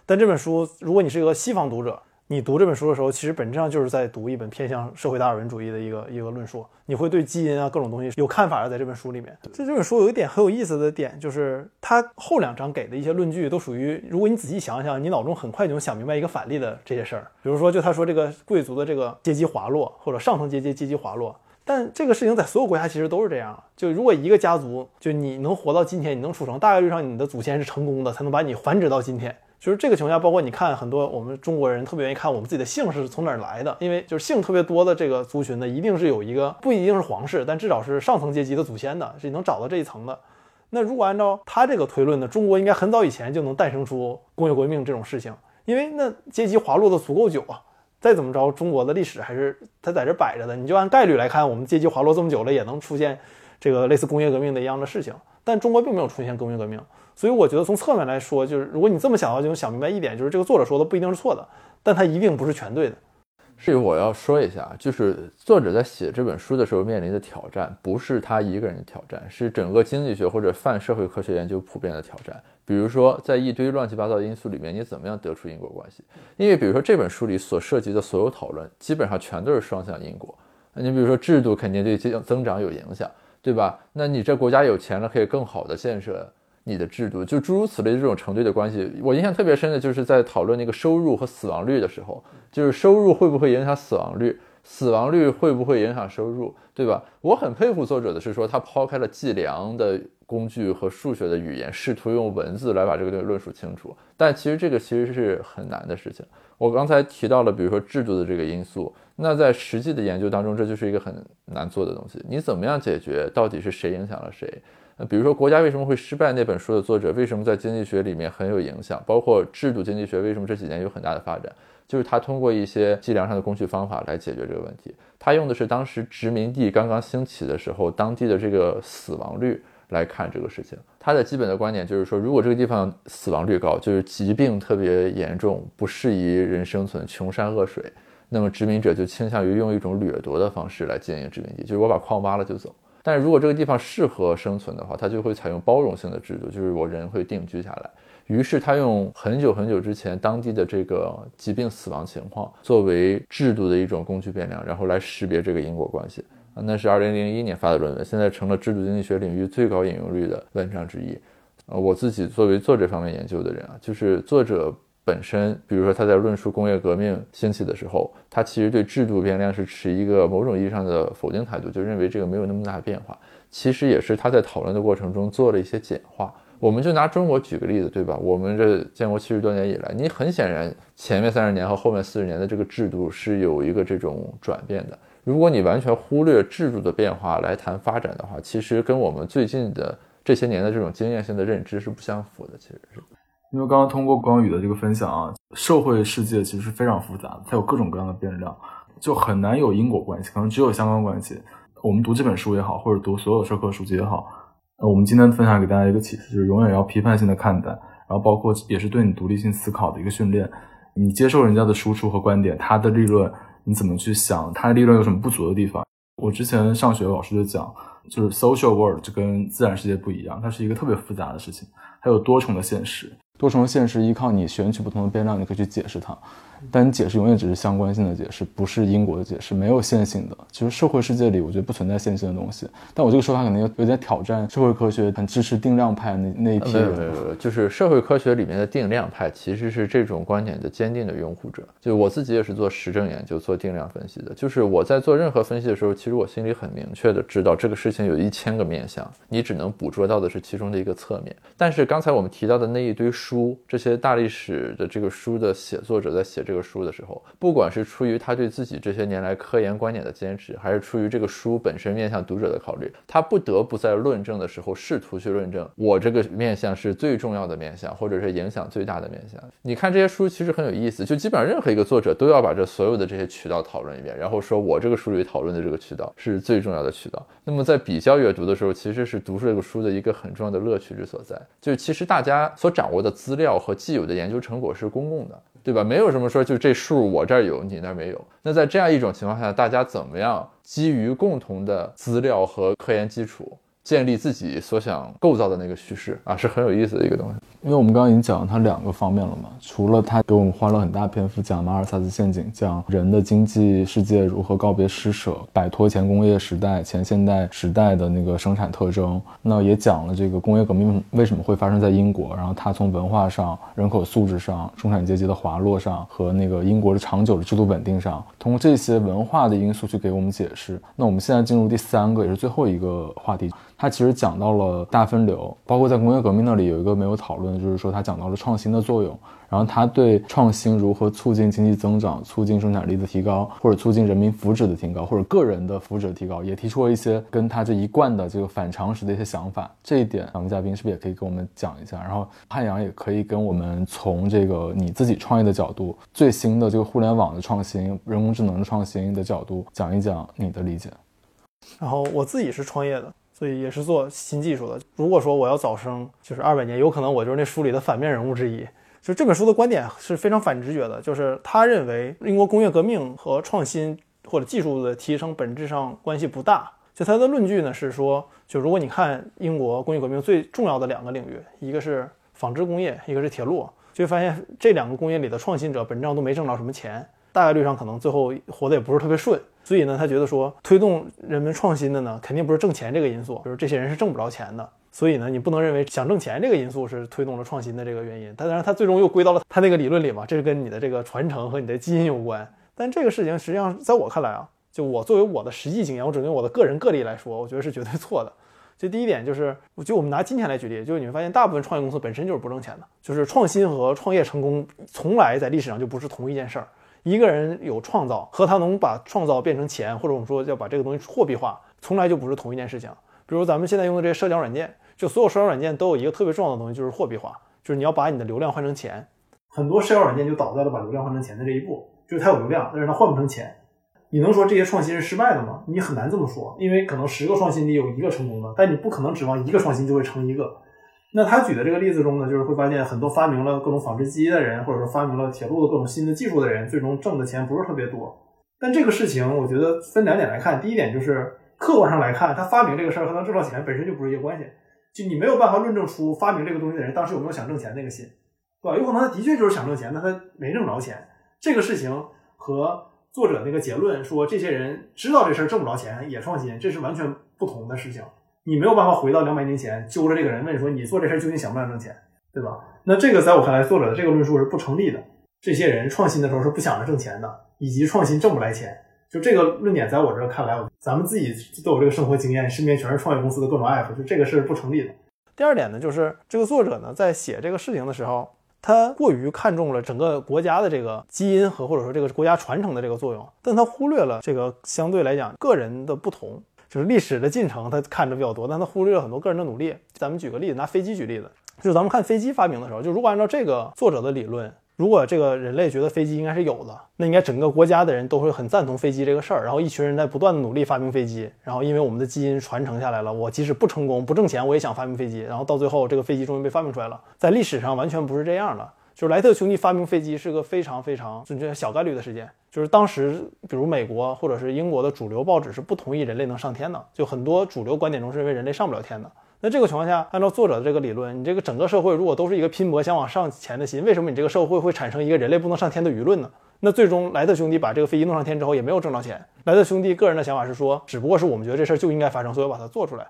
但这本书，如果你是一个西方读者，你读这本书的时候，其实本质上就是在读一本偏向社会达尔文主义的一个一个论述。你会对基因啊各种东西有看法的，在这本书里面。这这本书有一点很有意思的点，就是它后两章给的一些论据都属于，如果你仔细想想，你脑中很快就能想明白一个反例的这些事儿。比如说，就他说这个贵族的这个阶级滑落，或者上层阶级阶级滑落。但这个事情在所有国家其实都是这样。就如果一个家族，就你能活到今天，你能出生，大概率上你的祖先是成功的，才能把你繁殖到今天。就是这个情况下，包括你看很多我们中国人特别愿意看我们自己的姓是从哪儿来的，因为就是姓特别多的这个族群呢，一定是有一个不一定是皇室，但至少是上层阶级的祖先的，是能找到这一层的。那如果按照他这个推论呢，中国应该很早以前就能诞生出工业革命这种事情，因为那阶级滑落的足够久啊。再怎么着，中国的历史还是它在这摆着的。你就按概率来看，我们阶级滑落这么久了，也能出现这个类似工业革命的一样的事情。但中国并没有出现工业革命，所以我觉得从侧面来说，就是如果你这么想的话，就能想明白一点，就是这个作者说的不一定是错的，但他一定不是全对的。是我要说一下，就是作者在写这本书的时候面临的挑战，不是他一个人的挑战，是整个经济学或者泛社会科学研究普遍的挑战。比如说，在一堆乱七八糟的因素里面，你怎么样得出因果关系？因为比如说这本书里所涉及的所有讨论，基本上全都是双向因果。那你比如说制度肯定对增增长有影响，对吧？那你这国家有钱了，可以更好的建设。你的制度就诸如此类这种成对的关系，我印象特别深的就是在讨论那个收入和死亡率的时候，就是收入会不会影响死亡率，死亡率会不会影响收入，对吧？我很佩服作者的是说他抛开了计量的工具和数学的语言，试图用文字来把这个东西论述清楚。但其实这个其实是很难的事情。我刚才提到了，比如说制度的这个因素，那在实际的研究当中，这就是一个很难做的东西。你怎么样解决？到底是谁影响了谁？那比如说，国家为什么会失败？那本书的作者为什么在经济学里面很有影响？包括制度经济学为什么这几年有很大的发展？就是他通过一些计量上的工具方法来解决这个问题。他用的是当时殖民地刚刚兴起的时候，当地的这个死亡率来看这个事情。他的基本的观点就是说，如果这个地方死亡率高，就是疾病特别严重，不适宜人生存，穷山恶水，那么殖民者就倾向于用一种掠夺的方式来经营殖民地，就是我把矿挖了就走。但是如果这个地方适合生存的话，他就会采用包容性的制度，就是我人会定居下来。于是他用很久很久之前当地的这个疾病死亡情况作为制度的一种工具变量，然后来识别这个因果关系。啊，那是二零零一年发的论文，现在成了制度经济学领域最高引用率的文章之一。呃，我自己作为做这方面研究的人啊，就是作者。本身，比如说他在论述工业革命兴起的时候，他其实对制度变量是持一个某种意义上的否定态度，就认为这个没有那么大的变化。其实也是他在讨论的过程中做了一些简化。我们就拿中国举个例子，对吧？我们这建国七十多年以来，你很显然前面三十年和后面四十年的这个制度是有一个这种转变的。如果你完全忽略制度的变化来谈发展的话，其实跟我们最近的这些年的这种经验性的认知是不相符的。其实是。因为刚刚通过光宇的这个分享啊，社会世界其实是非常复杂的，它有各种各样的变量，就很难有因果关系，可能只有相关关系。我们读这本书也好，或者读所有社科书籍也好，呃，我们今天分享给大家一个启示，就是永远要批判性的看待，然后包括也是对你独立性思考的一个训练。你接受人家的输出和观点，他的立论你怎么去想？他的立论有什么不足的地方？我之前上学老师就讲，就是 social world 就跟自然世界不一样，它是一个特别复杂的事情，它有多重的现实。多重现实依靠你选取不同的变量，你可以去解释它。但你解释永远只是相关性的解释，不是因果的解释，没有线性的。其实社会世界里，我觉得不存在线性的东西。但我这个说法可能有有点挑战社会科学很支持定量派那那一批人。就是社会科学里面的定量派，其实是这种观点的坚定的拥护者。就我自己也是做实证研究、做定量分析的。就是我在做任何分析的时候，其实我心里很明确的知道这个事情有一千个面向，你只能捕捉到的是其中的一个侧面。但是刚才我们提到的那一堆书，这些大历史的这个书的写作者在写这个书的时候，不管是出于他对自己这些年来科研观点的坚持，还是出于这个书本身面向读者的考虑，他不得不在论证的时候试图去论证我这个面向是最重要的面向，或者是影响最大的面向。你看这些书其实很有意思，就基本上任何一个作者都要把这所有的这些渠道讨论一遍，然后说我这个书里讨论的这个渠道是最重要的渠道。那么在比较阅读的时候，其实是读这个书的一个很重要的乐趣之所在，就是其实大家所掌握的资料和既有的研究成果是公共的。对吧？没有什么说，就这数我这儿有，你那儿没有。那在这样一种情况下，大家怎么样基于共同的资料和科研基础？建立自己所想构造的那个叙事啊，是很有意思的一个东西。因为我们刚刚已经讲了它两个方面了嘛，除了他给我们花了很大篇幅讲马尔萨斯陷阱，讲人的经济世界如何告别施舍，摆脱前工业时代、前现代时代的那个生产特征，那也讲了这个工业革命为什么会发生在英国，然后它从文化上、人口素质上、中产阶级的滑落上和那个英国的长久的制度稳定上，通过这些文化的因素去给我们解释。那我们现在进入第三个也是最后一个话题。它其实讲到了大分流，包括在工业革命那里有一个没有讨论，就是说它讲到了创新的作用。然后他对创新如何促进经济增长、促进生产力的提高，或者促进人民福祉的提高，或者个人的福祉的提高，也提出了一些跟他这一贯的这个反常识的一些想法。这一点，两位嘉宾是不是也可以跟我们讲一下？然后汉阳也可以跟我们从这个你自己创业的角度，最新的这个互联网的创新、人工智能的创新的角度讲一讲你的理解。然后我自己是创业的，所以也是做新技术的。如果说我要早生，就是二百年，有可能我就是那书里的反面人物之一。就这本书的观点是非常反直觉的，就是他认为英国工业革命和创新或者技术的提升本质上关系不大。就他的论据呢是说，就如果你看英国工业革命最重要的两个领域，一个是纺织工业，一个是铁路，就会发现这两个工业里的创新者本质上都没挣着什么钱，大概率上可能最后活得也不是特别顺。所以呢，他觉得说推动人们创新的呢，肯定不是挣钱这个因素，就是这些人是挣不着钱的。所以呢，你不能认为想挣钱这个因素是推动了创新的这个原因。但当然，他最终又归到了他那个理论里嘛，这是跟你的这个传承和你的基因有关。但这个事情实际上在我看来啊，就我作为我的实际经验，我只用我的个人个例来说，我觉得是绝对错的。就第一点就是，就我们拿今天来举例，就是你会发现大部分创业公司本身就是不挣钱的。就是创新和创业成功从来在历史上就不是同一件事儿。一个人有创造和他能把创造变成钱，或者我们说要把这个东西货币化，从来就不是同一件事情。比如咱们现在用的这些社交软件。就所有社交软件都有一个特别重要的东西，就是货币化，就是你要把你的流量换成钱。很多社交软件就倒在了把流量换成钱的这一步，就是它有流量，但是它换不成钱。你能说这些创新是失败的吗？你很难这么说，因为可能十个创新里有一个成功的，但你不可能指望一个创新就会成一个。那他举的这个例子中呢，就是会发现很多发明了各种纺织机的人，或者说发明了铁路的各种新的技术的人，最终挣的钱不是特别多。但这个事情，我觉得分两点来看。第一点就是客观上来看，他发明这个事儿和他挣到钱本身就不是一个关系。就你没有办法论证出发明这个东西的人当时有没有想挣钱那个心，对吧？有可能他的确就是想挣钱，但他没挣着钱。这个事情和作者那个结论说这些人知道这事儿挣不着钱也创新，这是完全不同的事情。你没有办法回到两百年前揪着这个人问说你做这事究竟想不想挣钱，对吧？那这个在我看来，作者的这个论述是不成立的。这些人创新的时候是不想着挣钱的，以及创新挣不来钱。就这个论点，在我这看来，咱们自己都有这个生活经验，身边全是创业公司的各种 app，就这个是不成立的。第二点呢，就是这个作者呢，在写这个事情的时候，他过于看重了整个国家的这个基因和或者说这个国家传承的这个作用，但他忽略了这个相对来讲个人的不同，就是历史的进程他看着比较多，但他忽略了很多个人的努力。咱们举个例子，拿飞机举例子，就是咱们看飞机发明的时候，就如果按照这个作者的理论。如果这个人类觉得飞机应该是有的，那应该整个国家的人都会很赞同飞机这个事儿，然后一群人在不断的努力发明飞机，然后因为我们的基因传承下来了，我即使不成功不挣钱，我也想发明飞机，然后到最后这个飞机终于被发明出来了。在历史上完全不是这样的，就是莱特兄弟发明飞机是个非常非常准确小概率的事件，就是当时比如美国或者是英国的主流报纸是不同意人类能上天的，就很多主流观点中是认为人类上不了天的。那这个情况下，按照作者的这个理论，你这个整个社会如果都是一个拼搏想往上前的心，为什么你这个社会会产生一个人类不能上天的舆论呢？那最终莱特兄弟把这个飞机弄上天之后，也没有挣着钱。莱特兄弟个人的想法是说，只不过是我们觉得这事儿就应该发生，所以我把它做出来。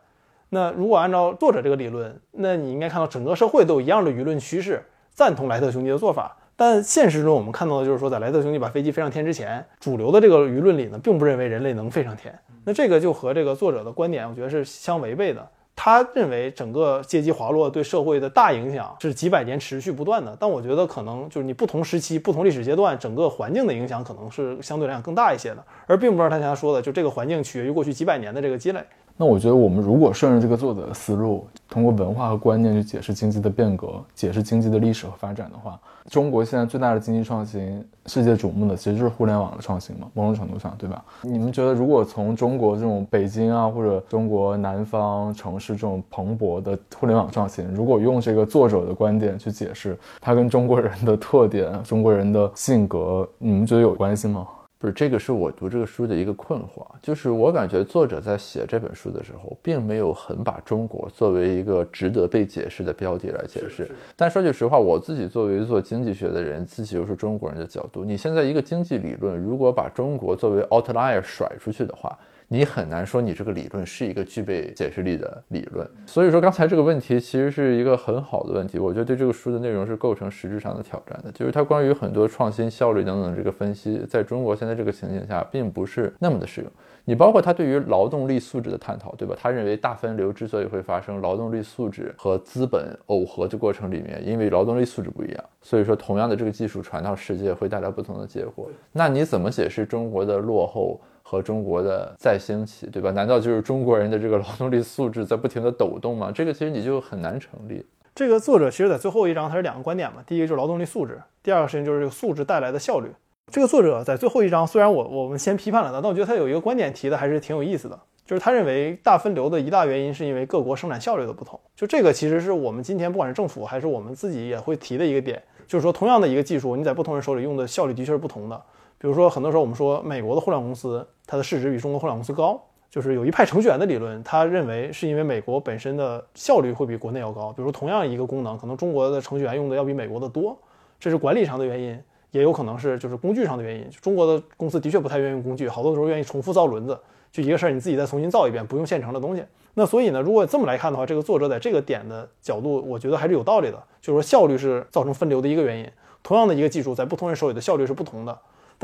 那如果按照作者这个理论，那你应该看到整个社会都有一样的舆论趋势，赞同莱特兄弟的做法。但现实中我们看到的就是说，在莱特兄弟把飞机飞上天之前，主流的这个舆论里呢，并不认为人类能飞上天。那这个就和这个作者的观点，我觉得是相违背的。他认为整个阶级滑落对社会的大影响是几百年持续不断的，但我觉得可能就是你不同时期、不同历史阶段，整个环境的影响可能是相对来讲更大一些的，而并不是他像他说的，就这个环境取决于过去几百年的这个积累。那我觉得我们如果顺着这个作者的思路，通过文化和观念去解释经济的变革，解释经济的历史和发展的话，中国现在最大的经济创新，世界瞩目的其实就是互联网的创新嘛，某种程度上，对吧？你们觉得如果从中国这种北京啊，或者中国南方城市这种蓬勃的互联网创新，如果用这个作者的观点去解释它跟中国人的特点、中国人的性格，你们觉得有关系吗？这个是我读这个书的一个困惑，就是我感觉作者在写这本书的时候，并没有很把中国作为一个值得被解释的标的来解释。但说句实话，我自己作为做经济学的人，自己又是中国人的角度，你现在一个经济理论，如果把中国作为 outlier 甩出去的话。你很难说你这个理论是一个具备解释力的理论，所以说刚才这个问题其实是一个很好的问题，我觉得对这个书的内容是构成实质上的挑战的，就是它关于很多创新效率等等这个分析，在中国现在这个情景下并不是那么的适用。你包括他对于劳动力素质的探讨，对吧？他认为大分流之所以会发生，劳动力素质和资本耦合的过程里面，因为劳动力素质不一样，所以说同样的这个技术传到世界会带来不同的结果。那你怎么解释中国的落后和中国的再兴起，对吧？难道就是中国人的这个劳动力素质在不停的抖动吗？这个其实你就很难成立。这个作者其实在最后一章他是两个观点嘛，第一个就是劳动力素质，第二个事情就是这个素质带来的效率。这个作者在最后一章，虽然我我们先批判了他，但我觉得他有一个观点提的还是挺有意思的，就是他认为大分流的一大原因是因为各国生产效率的不同。就这个其实是我们今天不管是政府还是我们自己也会提的一个点，就是说同样的一个技术，你在不同人手里用的效率的确是不同的。比如说很多时候我们说美国的互联网公司它的市值比中国互联网公司高，就是有一派程序员的理论，他认为是因为美国本身的效率会比国内要高。比如说同样一个功能，可能中国的程序员用的要比美国的多，这是管理上的原因。也有可能是就是工具上的原因，中国的公司的确不太愿意用工具，好多时候愿意重复造轮子，就一个事儿你自己再重新造一遍，不用现成的东西。那所以呢，如果这么来看的话，这个作者在这个点的角度，我觉得还是有道理的，就是说效率是造成分流的一个原因。同样的一个技术，在不同人手里的效率是不同的。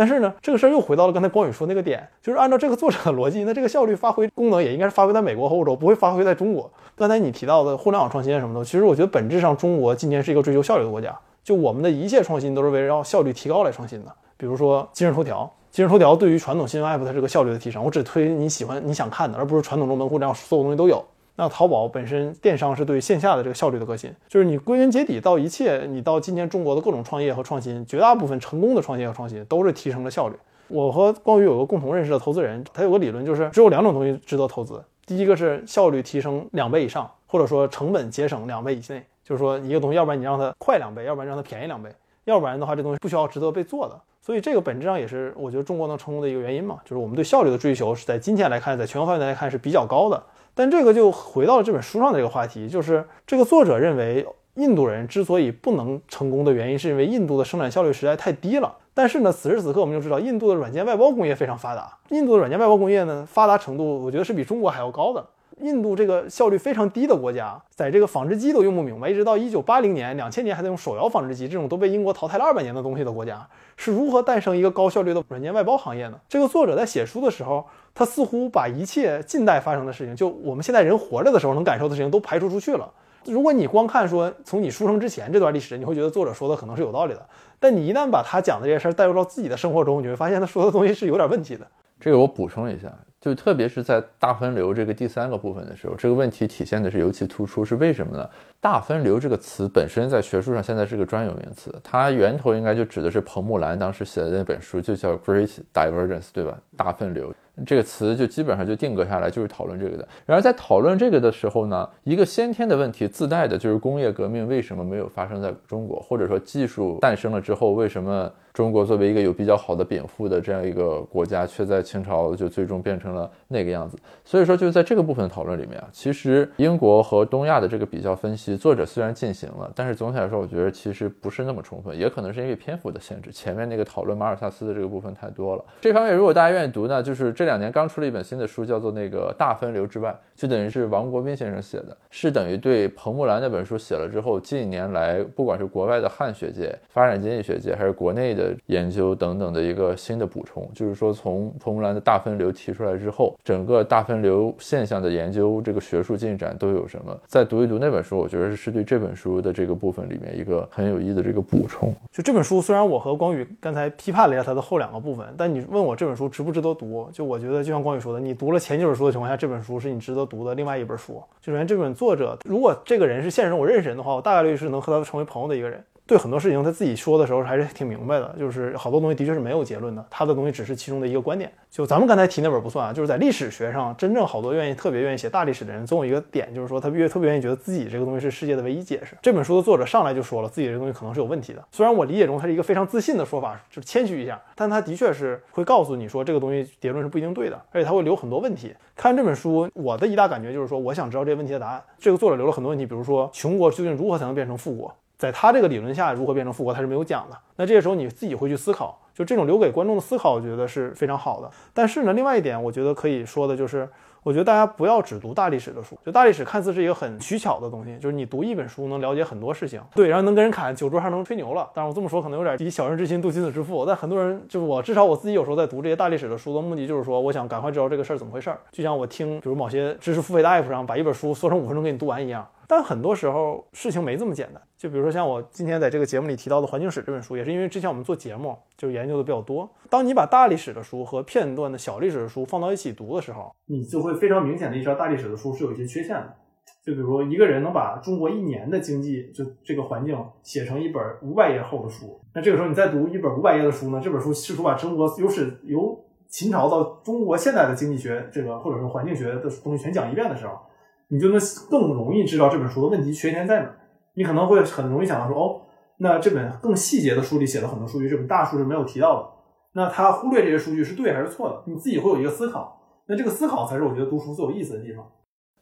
但是呢，这个事儿又回到了刚才光宇说那个点，就是按照这个作者的逻辑，那这个效率发挥功能也应该是发挥在美国和欧洲，不会发挥在中国。刚才你提到的互联网创新什么的，其实我觉得本质上中国今天是一个追求效率的国家。就我们的一切创新都是围绕效率提高来创新的。比如说今日头条，今日头条对于传统新闻 app 它这个效率的提升，我只推你喜欢你想看的，而不是传统中门户这样所有东西都有。那淘宝本身电商是对线下的这个效率的革新，就是你归根结底到一切，你到今天中国的各种创业和创新，绝大部分成功的创业和创新都是提升了效率。我和光宇有个共同认识的投资人，他有个理论，就是只有两种东西值得投资，第一个是效率提升两倍以上，或者说成本节省两倍以内。就是说，一个东西，要不然你让它快两倍，要不然让它便宜两倍，要不然的话，这东西不需要值得被做的。所以这个本质上也是我觉得中国能成功的一个原因嘛，就是我们对效率的追求是在今天来看，在全球范围来看是比较高的。但这个就回到了这本书上的这个话题，就是这个作者认为，印度人之所以不能成功的原因，是因为印度的生产效率实在太低了。但是呢，此时此刻我们就知道，印度的软件外包工业非常发达，印度的软件外包工业呢发达程度，我觉得是比中国还要高的。印度这个效率非常低的国家，在这个纺织机都用不明白，一直到一九八零年、两千年还在用手摇纺织机，这种都被英国淘汰了二百年的东西的国家，是如何诞生一个高效率的软件外包行业呢？这个作者在写书的时候，他似乎把一切近代发生的事情，就我们现在人活着的时候能感受的事情都排除出去了。如果你光看说从你出生之前这段历史，你会觉得作者说的可能是有道理的，但你一旦把他讲的这些事儿带入到自己的生活中，你会发现他说的东西是有点问题的。这个我补充一下。就特别是在大分流这个第三个部分的时候，这个问题体现的是尤其突出，是为什么呢？大分流这个词本身在学术上现在是个专有名词，它源头应该就指的是彭木兰当时写的那本书，就叫 Great Divergence，对吧？大分流。这个词就基本上就定格下来，就是讨论这个的。然而在讨论这个的时候呢，一个先天的问题自带的就是工业革命为什么没有发生在中国，或者说技术诞生了之后，为什么中国作为一个有比较好的禀赋的这样一个国家，却在清朝就最终变成了那个样子？所以说，就是在这个部分讨论里面啊，其实英国和东亚的这个比较分析，作者虽然进行了，但是总体来说，我觉得其实不是那么充分，也可能是因为篇幅的限制，前面那个讨论马尔萨斯的这个部分太多了。这方面如果大家愿意读呢，就是这两年刚出了一本新的书，叫做那个大分流之外，就等于是王国斌先生写的，是等于对彭木兰那本书写了之后，近年来不管是国外的汉学界、发展经济学界，还是国内的研究等等的一个新的补充。就是说，从彭木兰的大分流提出来之后，整个大分流现象的研究这个学术进展都有什么？再读一读那本书，我觉得是对这本书的这个部分里面一个很有意义的这个补充。就这本书，虽然我和光宇刚才批判了一下它的后两个部分，但你问我这本书值不值得读，就我觉得就像光宇说的。你读了前几本书的情况下，这本书是你值得读的另外一本书。就首先，这本作者，如果这个人是现实中我认识人的话，我大概率是能和他成为朋友的一个人。对很多事情他自己说的时候还是挺明白的，就是好多东西的确是没有结论的，他的东西只是其中的一个观点。就咱们刚才提那本不算啊，就是在历史学上，真正好多愿意特别愿意写大历史的人，总有一个点，就是说他越特别愿意觉得自己这个东西是世界的唯一解释。这本书的作者上来就说了，自己这个东西可能是有问题的。虽然我理解中他是一个非常自信的说法，就是谦虚一下，但他的确是会告诉你说这个东西结论是不一定对的，而且他会留很多问题。看这本书，我的一大感觉就是说，我想知道这些问题的答案。这个作者留了很多问题，比如说穷国究竟如何才能变成富国？在他这个理论下，如何变成富国，他是没有讲的。那这个时候你自己会去思考，就这种留给观众的思考，我觉得是非常好的。但是呢，另外一点，我觉得可以说的就是，我觉得大家不要只读大历史的书，就大历史看似是一个很取巧的东西，就是你读一本书能了解很多事情，对，然后能跟人侃酒桌上能吹牛了。当然我这么说可能有点以小人之心度君子之腹，但很多人就是我，至少我自己有时候在读这些大历史的书的目的就是说，我想赶快知道这个事儿怎么回事儿，就像我听比如某些知识付费的 app 上把一本书缩成五分钟给你读完一样。但很多时候事情没这么简单，就比如说像我今天在这个节目里提到的《环境史》这本书，也是因为之前我们做节目就是研究的比较多。当你把大历史的书和片段的小历史的书放到一起读的时候，你就会非常明显的意识到大历史的书是有一些缺陷的。就比如说一个人能把中国一年的经济就这个环境写成一本五百页厚的书，那这个时候你再读一本五百页的书呢？这本书试图把中国由始由秦朝到中国现代的经济学这个或者说环境学的东西全讲一遍的时候。你就能更容易知道这本书的问题缺陷在哪。你可能会很容易想到说，哦，那这本更细节的书里写了很多数据，这本大书是没有提到的。那他忽略这些数据是对还是错的？你自己会有一个思考。那这个思考才是我觉得读书最有意思的地方。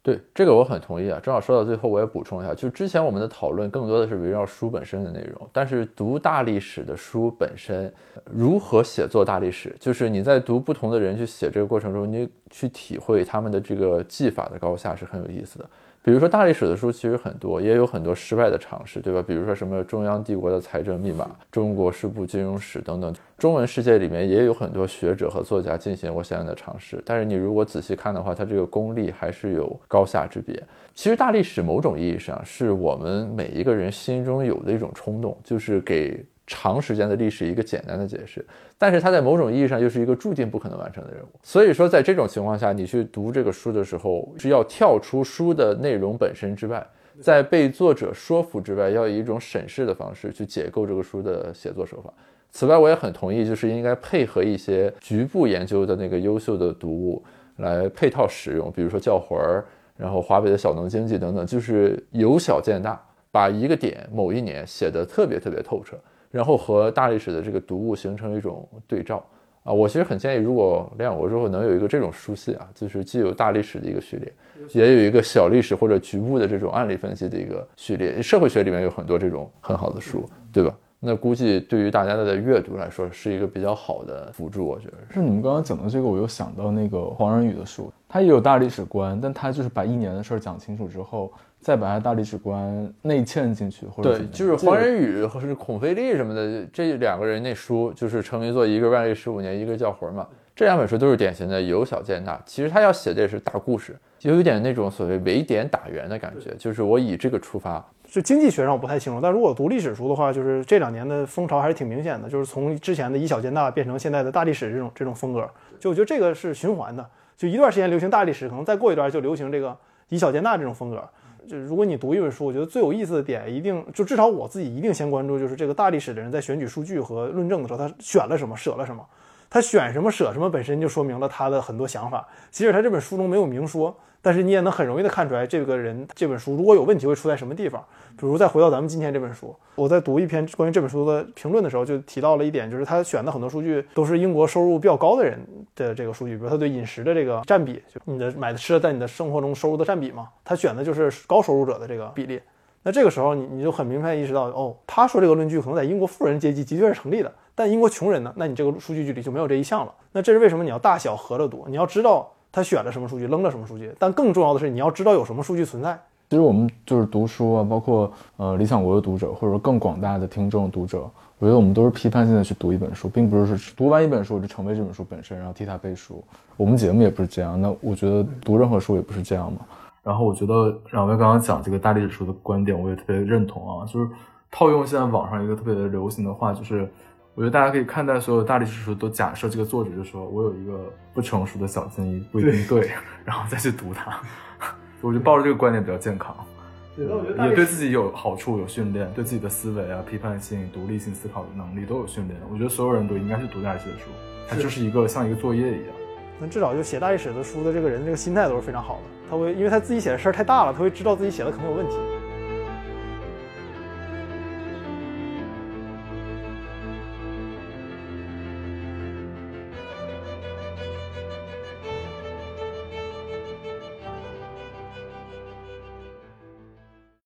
对这个我很同意啊。正好说到最后，我也补充一下，就之前我们的讨论更多的是围绕书本身的内容，但是读大历史的书本身，如何写作大历史，就是你在读不同的人去写这个过程中，你去体会他们的这个技法的高下是很有意思的。比如说大历史的书其实很多，也有很多失败的尝试，对吧？比如说什么中央帝国的财政密码、中国式部金融史等等，中文世界里面也有很多学者和作家进行过相应的尝试。但是你如果仔细看的话，它这个功力还是有高下之别。其实大历史某种意义上是我们每一个人心中有的一种冲动，就是给。长时间的历史一个简单的解释，但是它在某种意义上又是一个注定不可能完成的任务。所以说，在这种情况下，你去读这个书的时候，是要跳出书的内容本身之外，在被作者说服之外，要以一种审视的方式去解构这个书的写作手法。此外，我也很同意，就是应该配合一些局部研究的那个优秀的读物来配套使用，比如说教魂儿，然后华北的小农经济等等，就是由小见大，把一个点某一年写得特别特别透彻。然后和大历史的这个读物形成一种对照啊，我其实很建议，如果练过之后能有一个这种书系啊，就是既有大历史的一个序列，也有一个小历史或者局部的这种案例分析的一个序列。社会学里面有很多这种很好的书，对吧？那估计对于大家的阅读来说是一个比较好的辅助，我觉得。是你们刚刚讲的这个，我又想到那个黄仁宇的书，他也有大历史观，但他就是把一年的事儿讲清楚之后。再把他大历史观内嵌进去，或者对，就是黄仁宇和是孔飞利什么的这两个人那书，就是成名作，一个万历十五年，一个叫魂嘛。这两本书都是典型的由小见大。其实他要写的也是大故事，就有点那种所谓围点打援的感觉。就是我以这个出发，就经济学上我不太清楚，但如果读历史书的话，就是这两年的风潮还是挺明显的，就是从之前的以小见大变成现在的大历史这种这种风格。就我觉得这个是循环的，就一段时间流行大历史，可能再过一段就流行这个以小见大这种风格。就如果你读一本书，我觉得最有意思的点，一定就至少我自己一定先关注，就是这个大历史的人在选举数据和论证的时候，他选了什么，舍了什么。他选什么舍什么，本身就说明了他的很多想法。即使他这本书中没有明说，但是你也能很容易的看出来，这个人这本书如果有问题会出在什么地方。比如再回到咱们今天这本书，我在读一篇关于这本书的评论的时候，就提到了一点，就是他选的很多数据都是英国收入比较高的人的这个数据，比如他对饮食的这个占比，就你的买的吃的在你的生活中收入的占比嘛，他选的就是高收入者的这个比例。那这个时候你你就很明白意识到，哦，他说这个论据可能在英国富人阶级的确是成立的。但英国穷人呢？那你这个数据据里就没有这一项了。那这是为什么？你要大小合着读，你要知道他选了什么数据，扔了什么数据。但更重要的是，你要知道有什么数据存在。其实我们就是读书啊，包括呃理想国的读者，或者说更广大的听众读者，我觉得我们都是批判性的去读一本书，并不是说读完一本书我就成为这本书本身，然后替他背书。我们节目也不是这样。那我觉得读任何书也不是这样嘛。然后我觉得两位刚刚讲这个大历史书的观点，我也特别认同啊。就是套用现在网上一个特别流行的话，就是。我觉得大家可以看待所有大历史书，都假设这个作者就说我有一个不成熟的小建议，不一定对，然后再去读它。我就抱着这个观点比较健康，对也对自己有好处，有训练，对自己的思维啊、批判性、独立性思考的能力都有训练。我觉得所有人都应该去读大历史的书，它就是一个像一个作业一样。那至少就写大历史的书的这个人，这个心态都是非常好的。他会因为他自己写的事儿太大了，他会知道自己写的可能有问题。